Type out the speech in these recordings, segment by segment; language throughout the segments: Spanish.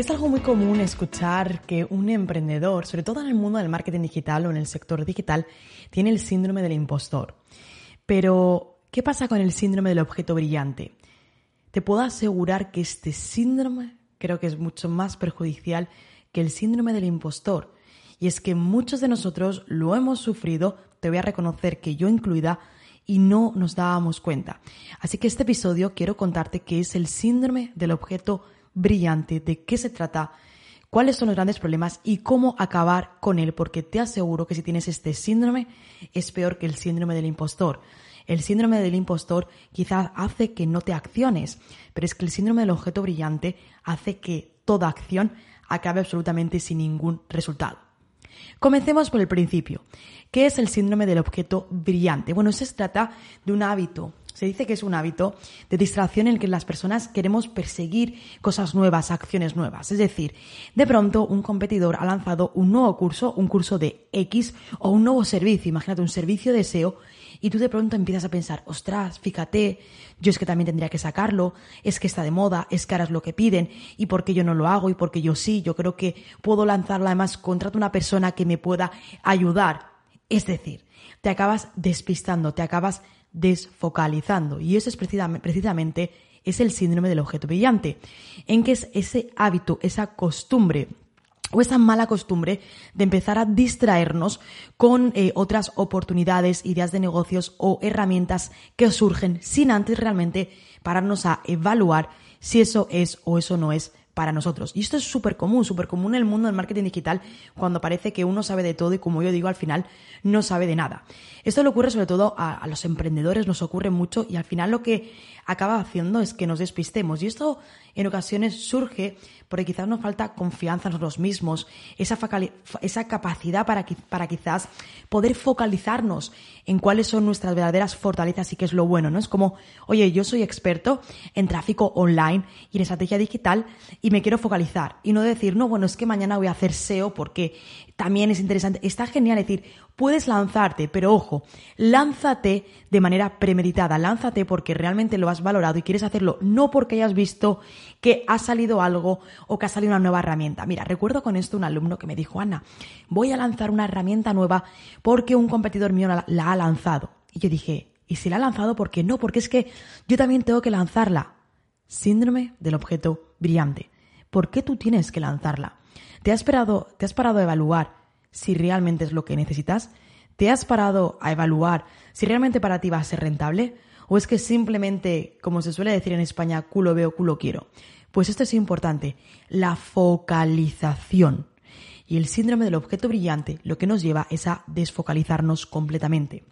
Es algo muy común escuchar que un emprendedor, sobre todo en el mundo del marketing digital o en el sector digital, tiene el síndrome del impostor. Pero, ¿qué pasa con el síndrome del objeto brillante? Te puedo asegurar que este síndrome creo que es mucho más perjudicial que el síndrome del impostor. Y es que muchos de nosotros lo hemos sufrido, te voy a reconocer que yo incluida, y no nos dábamos cuenta. Así que este episodio quiero contarte qué es el síndrome del objeto brillante, de qué se trata, cuáles son los grandes problemas y cómo acabar con él, porque te aseguro que si tienes este síndrome es peor que el síndrome del impostor. El síndrome del impostor quizás hace que no te acciones, pero es que el síndrome del objeto brillante hace que toda acción acabe absolutamente sin ningún resultado. Comencemos por el principio. ¿Qué es el síndrome del objeto brillante? Bueno, se trata de un hábito, se dice que es un hábito de distracción en el que las personas queremos perseguir cosas nuevas, acciones nuevas. Es decir, de pronto un competidor ha lanzado un nuevo curso, un curso de X o un nuevo servicio, imagínate un servicio de SEO, y tú de pronto empiezas a pensar, ostras, fíjate, yo es que también tendría que sacarlo, es que está de moda, es que ahora es lo que piden, y por qué yo no lo hago, y por qué yo sí, yo creo que puedo lanzarlo además, contrato una persona que me pueda ayudar. Es decir, te acabas despistando, te acabas desfocalizando. Y eso es precisamente es el síndrome del objeto brillante, en que es ese hábito, esa costumbre o esa mala costumbre de empezar a distraernos con eh, otras oportunidades, ideas de negocios o herramientas que surgen sin antes realmente pararnos a evaluar si eso es o eso no es para nosotros. Y esto es súper común, súper común en el mundo del marketing digital cuando parece que uno sabe de todo y como yo digo al final no sabe de nada. Esto le ocurre sobre todo a, los emprendedores, nos ocurre mucho y al final lo que acaba haciendo es que nos despistemos. Y esto en ocasiones surge porque quizás nos falta confianza en nosotros mismos, esa, esa capacidad para, para quizás poder focalizarnos en cuáles son nuestras verdaderas fortalezas y qué es lo bueno, ¿no? Es como, oye, yo soy experto en tráfico online y en estrategia digital me quiero focalizar y no decir, no, bueno, es que mañana voy a hacer SEO porque también es interesante. Está genial decir, puedes lanzarte, pero ojo, lánzate de manera premeditada, lánzate porque realmente lo has valorado y quieres hacerlo, no porque hayas visto que ha salido algo o que ha salido una nueva herramienta. Mira, recuerdo con esto un alumno que me dijo, Ana, voy a lanzar una herramienta nueva porque un competidor mío la, ha lanzado. Y yo dije, ¿y si la ha lanzado, por qué no? Porque es que yo también tengo que lanzarla. Síndrome del objeto brillante. ¿Por qué tú tienes que lanzarla? ¿Te has, parado, ¿Te has parado a evaluar si realmente es lo que necesitas? ¿Te has parado a evaluar si realmente para ti va a ser rentable? ¿O es que simplemente, como se suele decir en España, culo veo, culo quiero? Pues esto es importante, la focalización. Y el síndrome del objeto brillante lo que nos lleva es a desfocalizarnos completamente.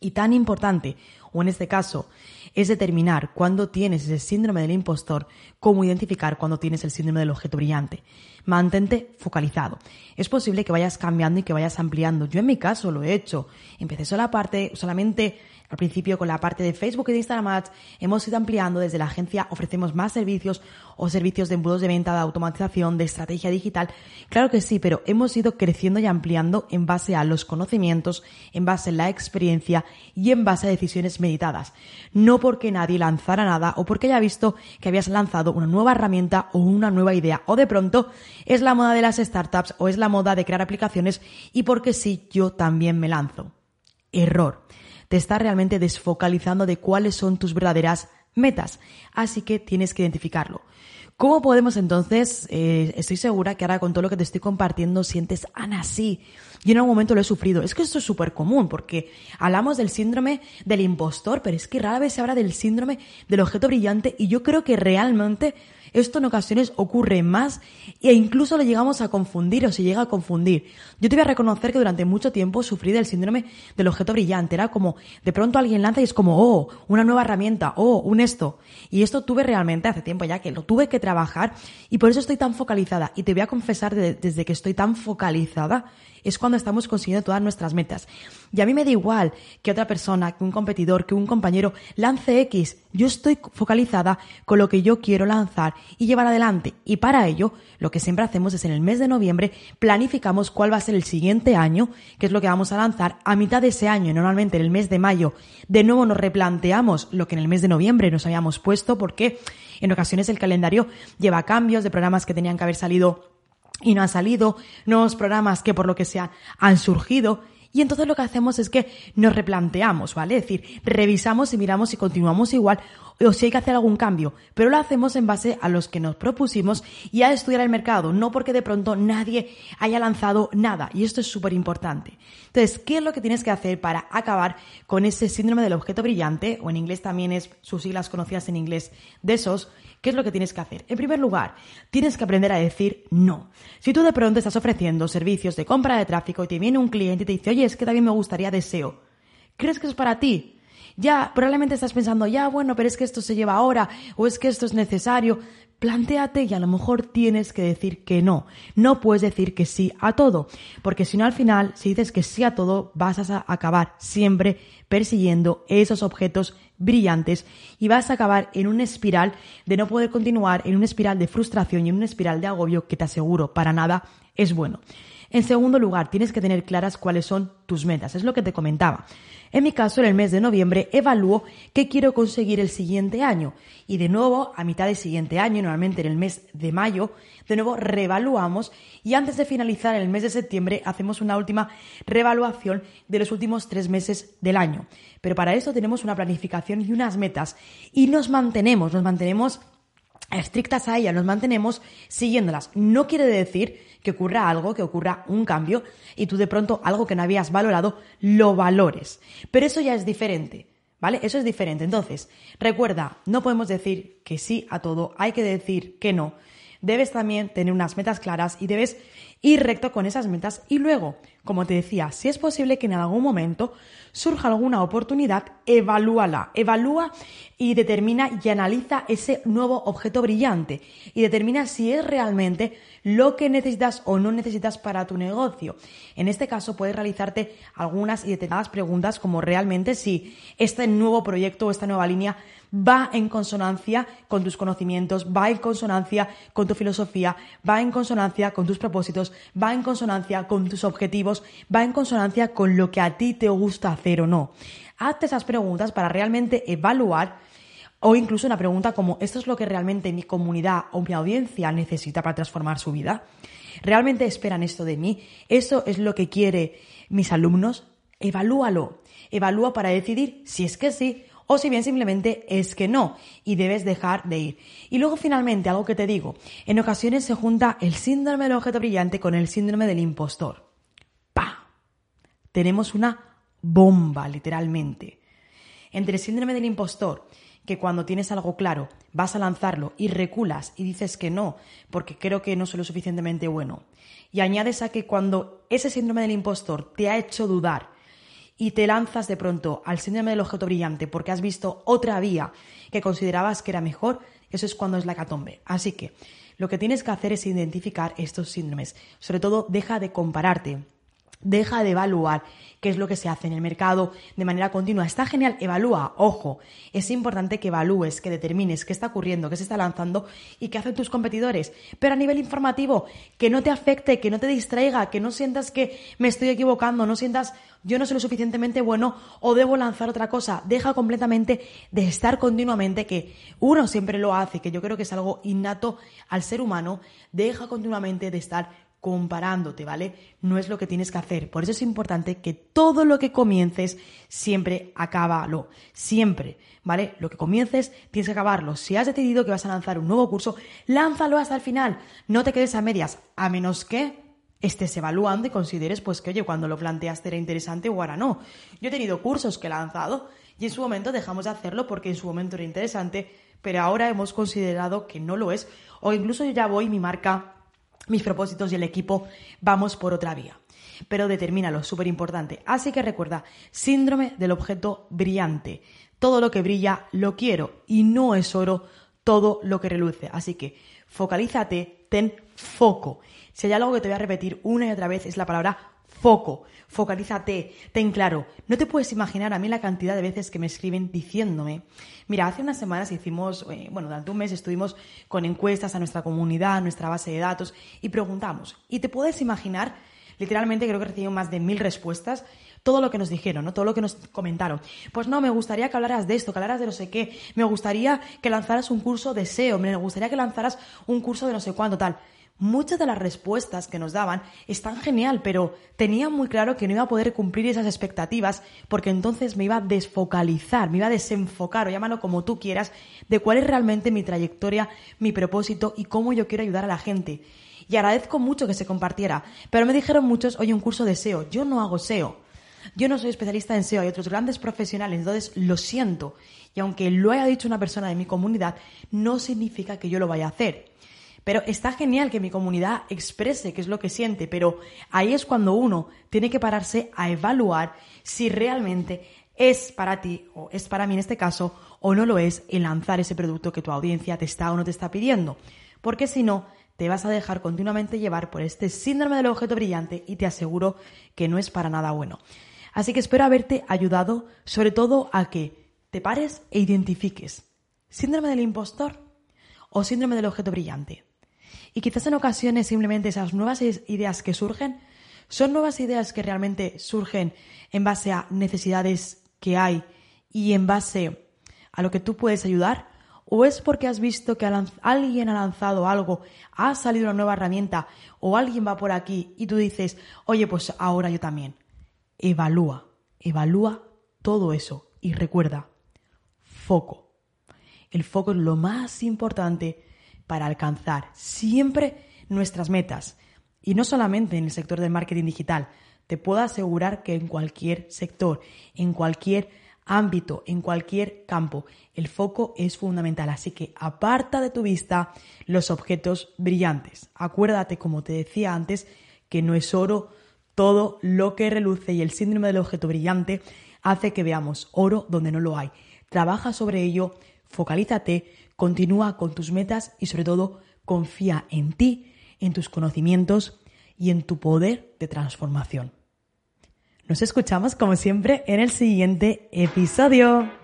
Y tan importante, o en este caso, es determinar cuándo tienes ese síndrome del impostor, cómo identificar cuándo tienes el síndrome del objeto brillante. Mantente focalizado. Es posible que vayas cambiando y que vayas ampliando. Yo en mi caso lo he hecho. Empecé sola parte, solamente al principio con la parte de Facebook y de Instagram Ads hemos ido ampliando. Desde la agencia ofrecemos más servicios o servicios de embudos de venta, de automatización, de estrategia digital. Claro que sí, pero hemos ido creciendo y ampliando en base a los conocimientos, en base a la experiencia y en base a decisiones meditadas. No porque nadie lanzara nada o porque haya visto que habías lanzado una nueva herramienta o una nueva idea o de pronto es la moda de las startups o es la moda de crear aplicaciones y porque sí, yo también me lanzo. Error. Te está realmente desfocalizando de cuáles son tus verdaderas metas. Así que tienes que identificarlo. ¿Cómo podemos entonces, eh, estoy segura que ahora con todo lo que te estoy compartiendo sientes, Ana, sí, yo en algún momento lo he sufrido. Es que esto es súper común porque hablamos del síndrome del impostor, pero es que rara vez se habla del síndrome del objeto brillante y yo creo que realmente esto en ocasiones ocurre más e incluso lo llegamos a confundir o se llega a confundir. Yo te voy a reconocer que durante mucho tiempo sufrí del síndrome del objeto brillante. Era como, de pronto alguien lanza y es como, oh, una nueva herramienta, oh, un esto. Y esto tuve realmente hace tiempo ya que lo tuve que trabajar y por eso estoy tan focalizada. Y te voy a confesar desde que estoy tan focalizada es cuando estamos consiguiendo todas nuestras metas. Y a mí me da igual que otra persona, que un competidor, que un compañero lance X. Yo estoy focalizada con lo que yo quiero lanzar y llevar adelante. Y para ello, lo que siempre hacemos es en el mes de noviembre planificamos cuál va a ser el siguiente año, que es lo que vamos a lanzar a mitad de ese año, normalmente en el mes de mayo. De nuevo nos replanteamos lo que en el mes de noviembre nos habíamos puesto porque en ocasiones el calendario lleva cambios de programas que tenían que haber salido y no han salido, nuevos programas que por lo que sea han surgido. Y entonces lo que hacemos es que nos replanteamos, ¿vale? Es decir, revisamos y miramos si continuamos igual o si hay que hacer algún cambio, pero lo hacemos en base a los que nos propusimos y a estudiar el mercado, no porque de pronto nadie haya lanzado nada. Y esto es súper importante. Entonces, ¿qué es lo que tienes que hacer para acabar con ese síndrome del objeto brillante? O en inglés también es sus siglas conocidas en inglés de esos. ¿Qué es lo que tienes que hacer? En primer lugar, tienes que aprender a decir no. Si tú de pronto estás ofreciendo servicios de compra de tráfico y te viene un cliente y te dice, oye, es que también me gustaría deseo, ¿crees que es para ti? Ya, probablemente estás pensando, ya, bueno, pero es que esto se lleva ahora, o es que esto es necesario. Plantéate y a lo mejor tienes que decir que no. No puedes decir que sí a todo, porque si no al final, si dices que sí a todo, vas a acabar siempre persiguiendo esos objetos brillantes y vas a acabar en una espiral de no poder continuar, en una espiral de frustración y en una espiral de agobio que te aseguro para nada es bueno. En segundo lugar, tienes que tener claras cuáles son tus metas. Es lo que te comentaba. En mi caso, en el mes de noviembre, evalúo qué quiero conseguir el siguiente año. Y de nuevo, a mitad del siguiente año, normalmente en el mes de mayo, de nuevo revaluamos y antes de finalizar el mes de septiembre hacemos una última revaluación de los últimos tres meses del año. Pero para eso tenemos una planificación y unas metas. Y nos mantenemos, nos mantenemos estrictas a ellas, nos mantenemos siguiéndolas. No quiere decir que ocurra algo, que ocurra un cambio y tú de pronto algo que no habías valorado lo valores. Pero eso ya es diferente. ¿Vale? Eso es diferente. Entonces, recuerda, no podemos decir que sí a todo, hay que decir que no. Debes también tener unas metas claras y debes ir recto con esas metas. Y luego, como te decía, si es posible que en algún momento surja alguna oportunidad, evalúala, evalúa y determina y analiza ese nuevo objeto brillante. Y determina si es realmente lo que necesitas o no necesitas para tu negocio. En este caso puedes realizarte algunas y determinadas preguntas como realmente si este nuevo proyecto o esta nueva línea va en consonancia con tus conocimientos, va en consonancia con tu filosofía, va en consonancia con tus propósitos, va en consonancia con tus objetivos, va en consonancia con lo que a ti te gusta hacer o no. Hazte esas preguntas para realmente evaluar o incluso una pregunta como, ¿esto es lo que realmente mi comunidad o mi audiencia necesita para transformar su vida? ¿Realmente esperan esto de mí? ¿Eso es lo que quiere mis alumnos? Evalúalo. Evalúa para decidir si es que sí o si bien simplemente es que no y debes dejar de ir. Y luego finalmente, algo que te digo, en ocasiones se junta el síndrome del objeto brillante con el síndrome del impostor. ¡Pa! Tenemos una bomba, literalmente. Entre el síndrome del impostor, que cuando tienes algo claro vas a lanzarlo y reculas y dices que no, porque creo que no soy lo suficientemente bueno, y añades a que cuando ese síndrome del impostor te ha hecho dudar, y te lanzas de pronto al síndrome del objeto brillante porque has visto otra vía que considerabas que era mejor, eso es cuando es la catombe. Así que lo que tienes que hacer es identificar estos síndromes. Sobre todo, deja de compararte. Deja de evaluar qué es lo que se hace en el mercado de manera continua. Está genial, evalúa, ojo. Es importante que evalúes, que determines qué está ocurriendo, qué se está lanzando y qué hacen tus competidores. Pero a nivel informativo, que no te afecte, que no te distraiga, que no sientas que me estoy equivocando, no sientas yo no soy lo suficientemente bueno o debo lanzar otra cosa. Deja completamente de estar continuamente, que uno siempre lo hace, que yo creo que es algo innato al ser humano, deja continuamente de estar comparándote, ¿vale? No es lo que tienes que hacer. Por eso es importante que todo lo que comiences, siempre acábalo. Siempre, ¿vale? Lo que comiences, tienes que acabarlo. Si has decidido que vas a lanzar un nuevo curso, lánzalo hasta el final. No te quedes a medias, a menos que estés evaluando y consideres, pues que oye, cuando lo planteaste era interesante o ahora no. Yo he tenido cursos que he lanzado y en su momento dejamos de hacerlo porque en su momento era interesante, pero ahora hemos considerado que no lo es. O incluso yo ya voy, mi marca mis propósitos y el equipo vamos por otra vía. Pero determínalo, súper importante. Así que recuerda, síndrome del objeto brillante. Todo lo que brilla lo quiero y no es oro todo lo que reluce. Así que focalízate, ten foco. Si hay algo que te voy a repetir una y otra vez es la palabra foco, focalízate, ten claro. No te puedes imaginar a mí la cantidad de veces que me escriben diciéndome, mira, hace unas semanas hicimos, eh, bueno, durante un mes estuvimos con encuestas a nuestra comunidad, a nuestra base de datos y preguntamos. Y te puedes imaginar, literalmente creo que recibimos más de mil respuestas todo lo que nos dijeron, ¿no? Todo lo que nos comentaron. Pues no, me gustaría que hablaras de esto, que hablaras de no sé qué, me gustaría que lanzaras un curso de SEO, me gustaría que lanzaras un curso de no sé cuándo, tal muchas de las respuestas que nos daban están genial, pero tenía muy claro que no iba a poder cumplir esas expectativas porque entonces me iba a desfocalizar, me iba a desenfocar o llámalo como tú quieras, de cuál es realmente mi trayectoria, mi propósito y cómo yo quiero ayudar a la gente. Y agradezco mucho que se compartiera, pero me dijeron muchos, oye, un curso de SEO, yo no hago SEO. Yo no soy especialista en SEO, hay otros grandes profesionales, entonces lo siento. Y aunque lo haya dicho una persona de mi comunidad, no significa que yo lo vaya a hacer. Pero está genial que mi comunidad exprese qué es lo que siente, pero ahí es cuando uno tiene que pararse a evaluar si realmente es para ti, o es para mí en este caso, o no lo es, el lanzar ese producto que tu audiencia te está o no te está pidiendo. Porque si no, te vas a dejar continuamente llevar por este síndrome del objeto brillante y te aseguro que no es para nada bueno. Así que espero haberte ayudado sobre todo a que te pares e identifiques síndrome del impostor o síndrome del objeto brillante. Y quizás en ocasiones simplemente esas nuevas ideas que surgen son nuevas ideas que realmente surgen en base a necesidades que hay y en base a lo que tú puedes ayudar. ¿O es porque has visto que alguien ha lanzado algo, ha salido una nueva herramienta o alguien va por aquí y tú dices, oye, pues ahora yo también? Evalúa, evalúa todo eso y recuerda, foco. El foco es lo más importante para alcanzar siempre nuestras metas. Y no solamente en el sector del marketing digital, te puedo asegurar que en cualquier sector, en cualquier ámbito, en cualquier campo, el foco es fundamental. Así que aparta de tu vista los objetos brillantes. Acuérdate, como te decía antes, que no es oro todo lo que reluce y el síndrome del objeto brillante hace que veamos oro donde no lo hay. Trabaja sobre ello, focalízate, Continúa con tus metas y sobre todo confía en ti, en tus conocimientos y en tu poder de transformación. Nos escuchamos como siempre en el siguiente episodio.